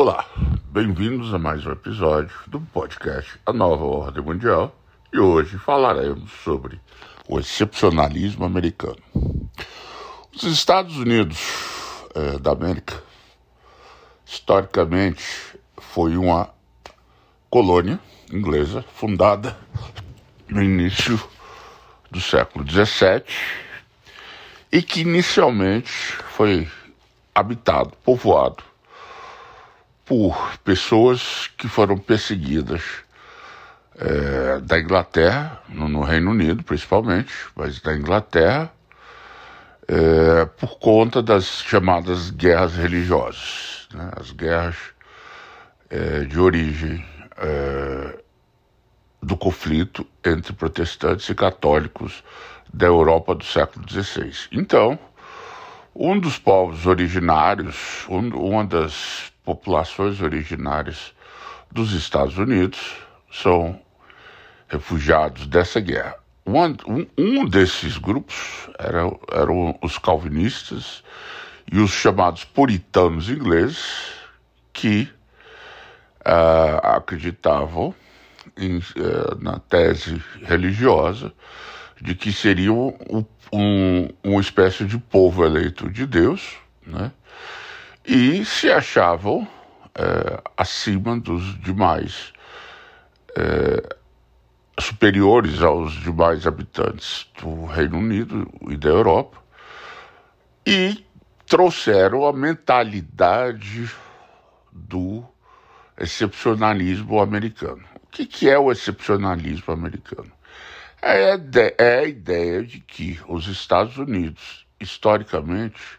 Olá, bem-vindos a mais um episódio do podcast A Nova Ordem Mundial e hoje falaremos sobre o excepcionalismo americano. Os Estados Unidos eh, da América, historicamente, foi uma colônia inglesa fundada no início do século XVII e que inicialmente foi habitado, povoado por pessoas que foram perseguidas é, da Inglaterra, no, no, Reino Unido principalmente, mas da Inglaterra, é, por conta das chamadas guerras religiosas, né? as guerras é, de origem é, do conflito entre protestantes e católicos da Europa do século XVI. Então, um dos povos originários, um, uma das populações originárias dos Estados Unidos são refugiados dessa guerra. Um, um desses grupos era, eram os calvinistas e os chamados puritanos ingleses, que uh, acreditavam em, uh, na tese religiosa de que seriam um, um, uma espécie de povo eleito de Deus, né? E se achavam é, acima dos demais, é, superiores aos demais habitantes do Reino Unido e da Europa, e trouxeram a mentalidade do excepcionalismo americano. O que, que é o excepcionalismo americano? É é a ideia de que os Estados Unidos, historicamente,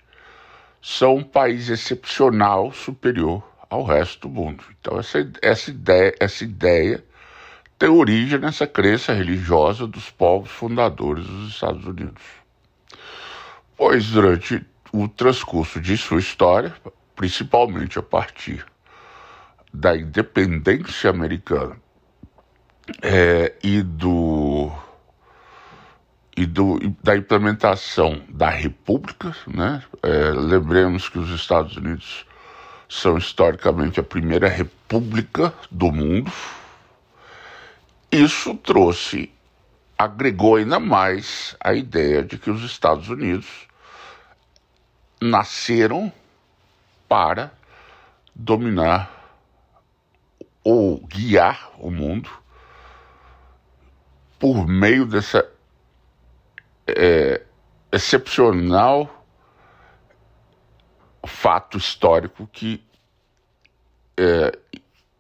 são um país excepcional superior ao resto do mundo. Então essa, essa, ideia, essa ideia tem origem nessa crença religiosa dos povos fundadores dos Estados Unidos. Pois durante o transcurso de sua história, principalmente a partir da independência americana é, e do e do, da implementação da República, né? É, lembremos que os Estados Unidos são historicamente a primeira república do mundo. Isso trouxe, agregou ainda mais a ideia de que os Estados Unidos nasceram para dominar ou guiar o mundo por meio dessa é, excepcional fato histórico que é,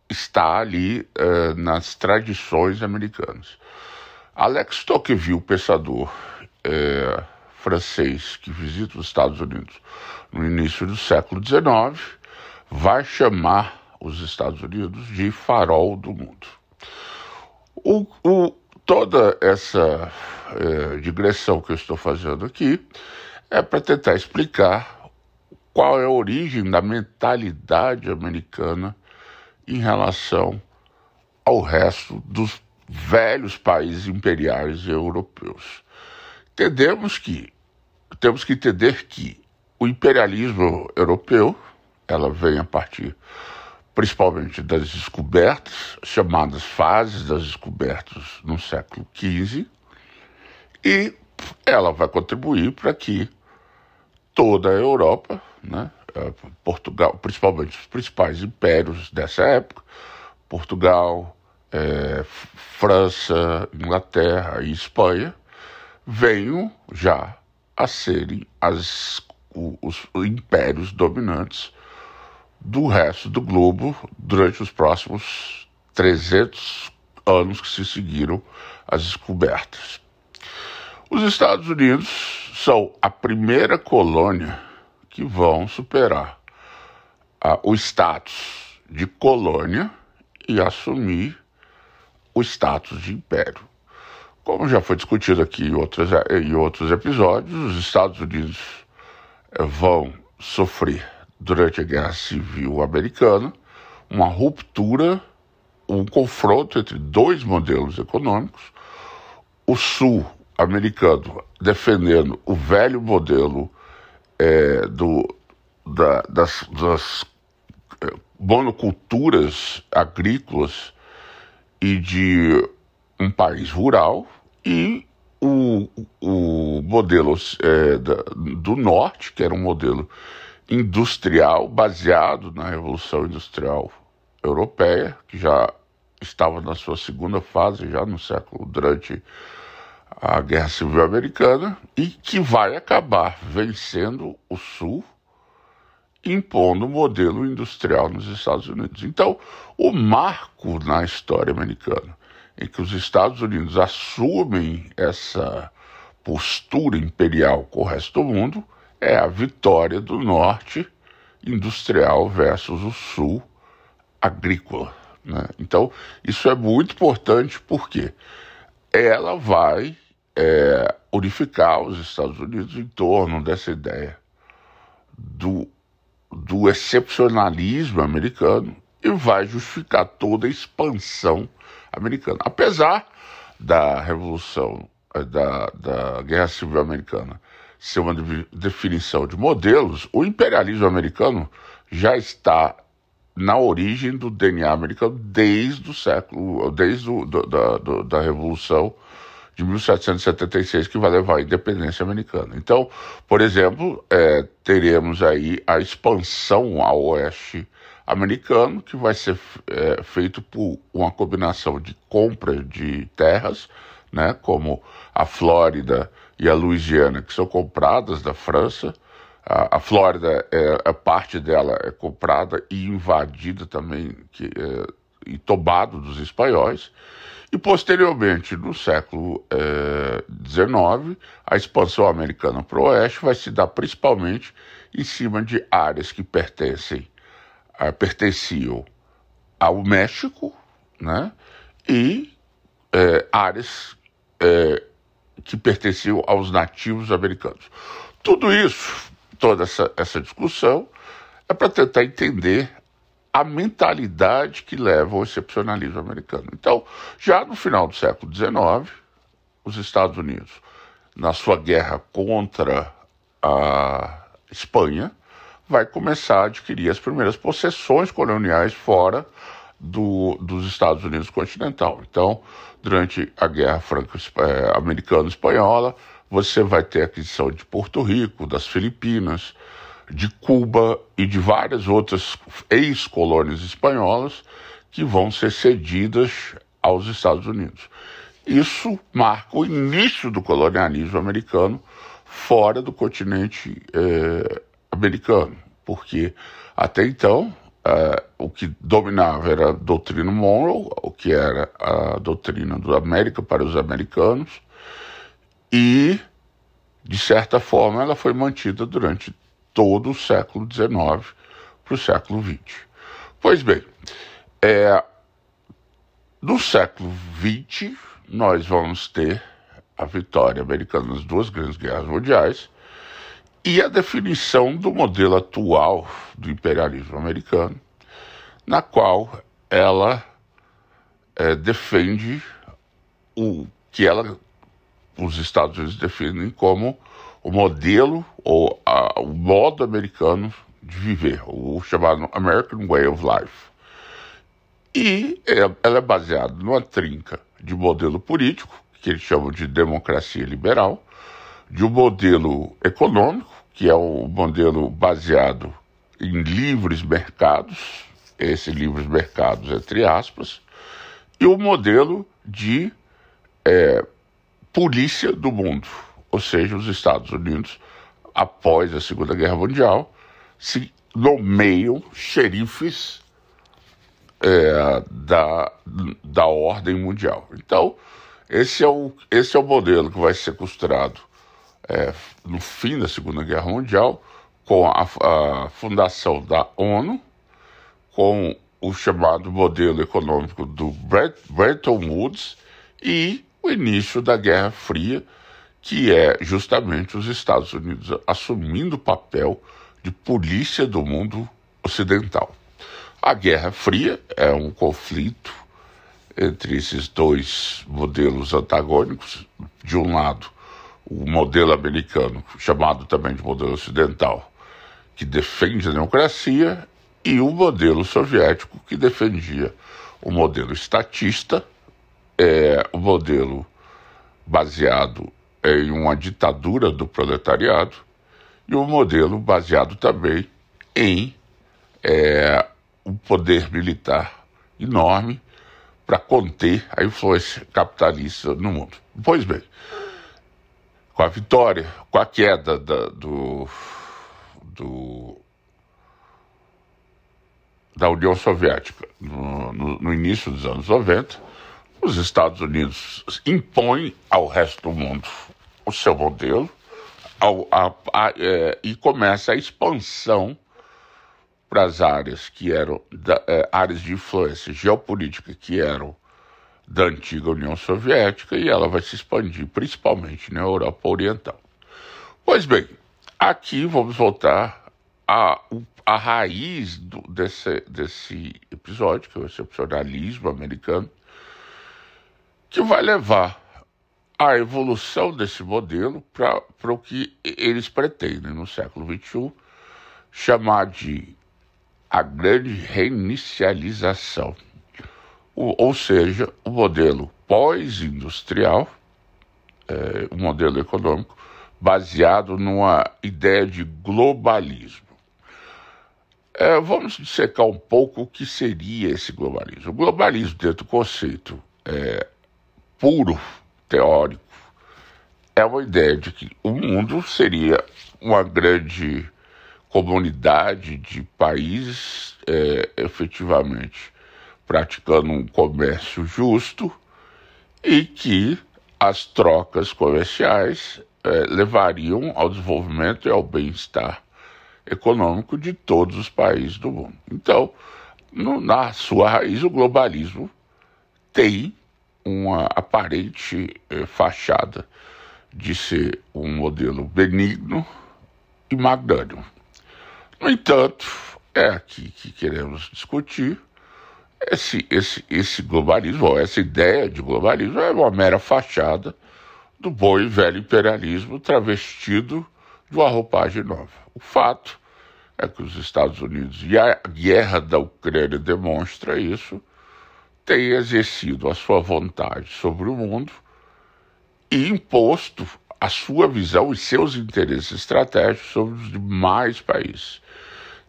está ali é, nas tradições americanas. Alex Tocqueville, pensador é, francês que visita os Estados Unidos no início do século XIX, vai chamar os Estados Unidos de farol do mundo. O, o, toda essa é, digressão que eu estou fazendo aqui é para tentar explicar qual é a origem da mentalidade americana em relação ao resto dos velhos países imperiais europeus. Entendemos que temos que entender que o imperialismo europeu, ela vem a partir principalmente das descobertas, chamadas fases das descobertas no século XV, e ela vai contribuir para que toda a Europa, né, eh, Portugal, principalmente os principais impérios dessa época, Portugal, é, França, Inglaterra e Espanha, venham já a serem as, os, os impérios dominantes do resto do globo durante os próximos 300 anos que se seguiram as descobertas. Os Estados Unidos são a primeira colônia que vão superar ah, o status de colônia e assumir o status de império. Como já foi discutido aqui em outros, em outros episódios, os Estados Unidos eh, vão sofrer durante a Guerra Civil Americana, uma ruptura, um confronto entre dois modelos econômicos, o sul americano defendendo o velho modelo é, do, da, das, das é, monoculturas agrícolas e de um país rural e o, o modelo é, da, do norte, que era um modelo industrial baseado na Revolução Industrial Europeia, que já estava na sua segunda fase, já no século, durante a Guerra Civil Americana, e que vai acabar vencendo o Sul, impondo o modelo industrial nos Estados Unidos. Então, o marco na história americana em que os Estados Unidos assumem essa postura imperial com o resto do mundo é a vitória do norte industrial versus o sul agrícola. Né? Então, isso é muito importante porque ela vai é, unificar os Estados Unidos em torno dessa ideia do, do excepcionalismo americano e vai justificar toda a expansão americana. Apesar da Revolução, da, da Guerra Civil Americana ser uma definição de modelos, o imperialismo americano já está na origem do DNA americano desde o século, desde o, do, da, do, da Revolução de 1776, que vai levar à independência americana. Então, por exemplo, é, teremos aí a expansão ao oeste americano, que vai ser é, feito por uma combinação de compra de terras, né, como a Flórida e a Louisiana, que são compradas da França. A, a Flórida, é, a parte dela é comprada e invadida também, que, é, e tomado dos espanhóis. E posteriormente, no século XIX, é, a expansão americana para o oeste vai se dar principalmente em cima de áreas que pertencem ah, pertenciam ao México, né? E é, áreas é, que pertenciam aos nativos americanos. Tudo isso, toda essa, essa discussão, é para tentar entender a mentalidade que leva ao excepcionalismo americano. Então, já no final do século XIX, os Estados Unidos, na sua guerra contra a Espanha, vai começar a adquirir as primeiras possessões coloniais fora do, dos Estados Unidos continental. Então, durante a Guerra Franco-Americano-Espanhola, você vai ter aquisição de Porto Rico, das Filipinas, de Cuba e de várias outras ex-colônias espanholas que vão ser cedidas aos Estados Unidos. Isso marca o início do colonialismo americano fora do continente eh, americano, porque até então uh, o que dominava era a doutrina Monroe, o que era a doutrina do América para os americanos, e, de certa forma, ela foi mantida durante todo o século XIX para o século XX. Pois bem, é, no século XX, nós vamos ter a vitória americana nas duas grandes guerras mundiais, e a definição do modelo atual do imperialismo americano, na qual ela é, defende o que ela, os Estados Unidos definem como o modelo ou a, o modo americano de viver, o chamado American Way of Life. E ela é baseada numa trinca de modelo político, que eles chamam de democracia liberal, de um modelo econômico, que é o um modelo baseado em livres mercados, esses livres mercados entre aspas, e o um modelo de é, polícia do mundo, ou seja, os Estados Unidos, após a Segunda Guerra Mundial, se nomeiam xerifes é, da, da ordem mundial. Então, esse é, o, esse é o modelo que vai ser costurado é, no fim da Segunda Guerra Mundial, com a, a fundação da ONU, com o chamado modelo econômico do Bretton Woods e o início da Guerra Fria, que é justamente os Estados Unidos assumindo o papel de polícia do mundo ocidental. A Guerra Fria é um conflito entre esses dois modelos antagônicos. De um lado, o modelo americano, chamado também de modelo ocidental, que defende a democracia, e o modelo soviético que defendia o modelo estatista, é, o modelo baseado em uma ditadura do proletariado e o modelo baseado também em é, um poder militar enorme para conter a influência capitalista no mundo. Pois bem, com a vitória, com a queda da, do, do, da União Soviética no, no, no, início dos anos 90, os Estados Unidos impõem ao resto do mundo o seu modelo ao, a, a, é, e começa a expansão para as áreas que eram da, é, áreas de influência geopolítica que eram da antiga União Soviética e ela vai se expandir principalmente na Europa Oriental. Pois bem, aqui vamos voltar à, à raiz do, desse, desse episódio, que é o excepcionalismo americano, que vai levar a evolução desse modelo para o que eles pretendem no século XXI chamar de a grande reinicialização ou seja, o modelo pós-industrial, é, um modelo econômico baseado numa ideia de globalismo. É, vamos dissecar um pouco o que seria esse globalismo. O globalismo, dentro do conceito é, puro, teórico, é uma ideia de que o mundo seria uma grande comunidade de países é, efetivamente praticando um comércio justo e que as trocas comerciais eh, levariam ao desenvolvimento e ao bem-estar econômico de todos os países do mundo. Então, no, na sua raiz, o globalismo tem uma aparente eh, fachada de ser um modelo benigno e magnânimo. No entanto, é aqui que queremos discutir esse, esse, esse globalismo, essa ideia de globalismo é uma mera fachada do bom e velho imperialismo travestido de uma roupagem nova. O fato é que os Estados Unidos, e a guerra da Ucrânia demonstra isso, têm exercido a sua vontade sobre o mundo e imposto a sua visão e seus interesses estratégicos sobre os demais países.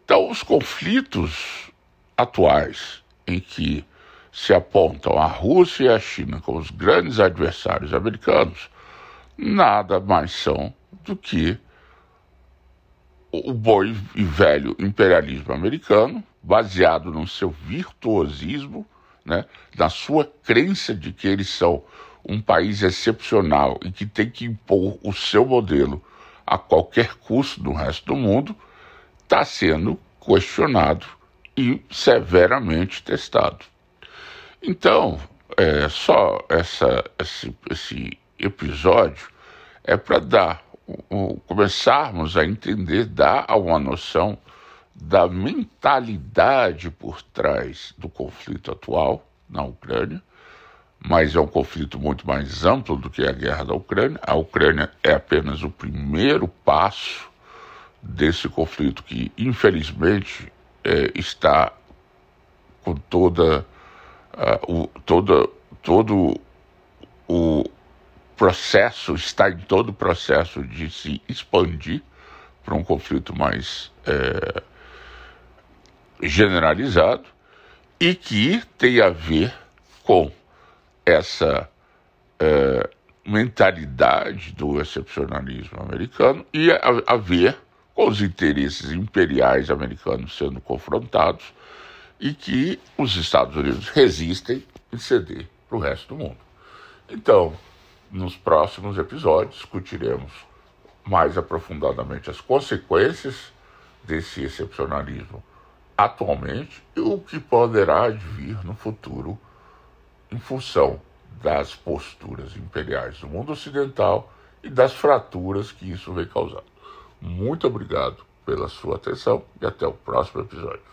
Então, os conflitos atuais em que se apontam a Rússia e a China como os grandes adversários americanos, nada mais são do que o bom e velho imperialismo americano, baseado no seu virtuosismo, né, na sua crença de que eles são um país excepcional e que tem que impor o seu modelo a qualquer custo no resto do mundo, está sendo questionado e severamente testado. Então, é, só essa, esse, esse episódio é para dar, começarmos a entender, dar uma noção da mentalidade por trás do conflito atual na Ucrânia, mas é um conflito muito mais amplo do que a guerra da Ucrânia. A Ucrânia é apenas o primeiro passo desse conflito que, infelizmente, é, está com toda, uh, o, toda todo o processo, está em todo o processo de se expandir para um conflito mais é, generalizado e que tem a ver com essa é, mentalidade do excepcionalismo americano e a, a ver com os interesses imperiais americanos sendo confrontados e que os Estados Unidos resistem em ceder para o resto do mundo. Então, nos próximos episódios, discutiremos mais aprofundadamente as consequências desse excepcionalismo atualmente e o que poderá vir no futuro em função das posturas imperiais do mundo ocidental e das fraturas que isso vem causando. Muito obrigado pela sua atenção e até o próximo episódio.